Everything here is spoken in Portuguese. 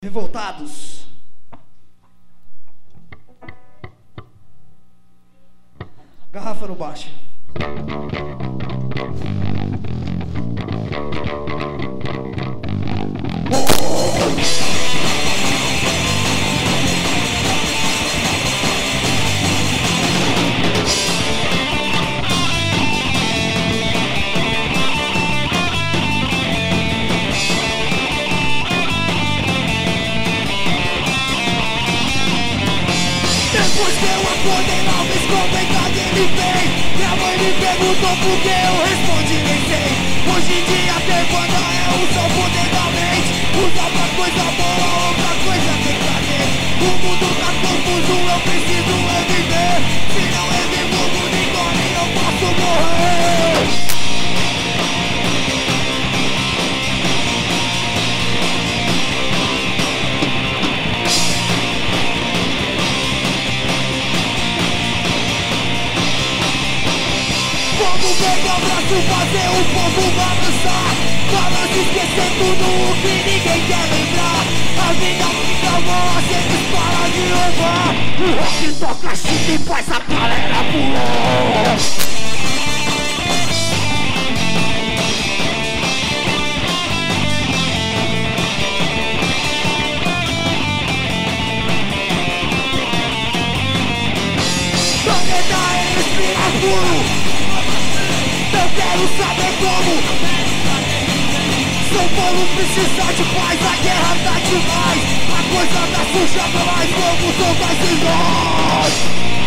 Revoltados. Garrafa no baixo. Depois que eu acordei não me escondei, cadê ele vem? Minha mãe me perguntou por que eu respondi nem sei Hoje em dia ter Vamos pegar o braço, fazer o povo balançar. Balança esquecendo tudo o que ninguém quer lembrar. A vida fica boa, sempre para de roubar O rock toca chita e faz a galera pular. Planeta respira puro Eu quero saber como. São Paulo precisa de paz A guerra tá demais. A coisa tá suja pelas vamos soltar esses nós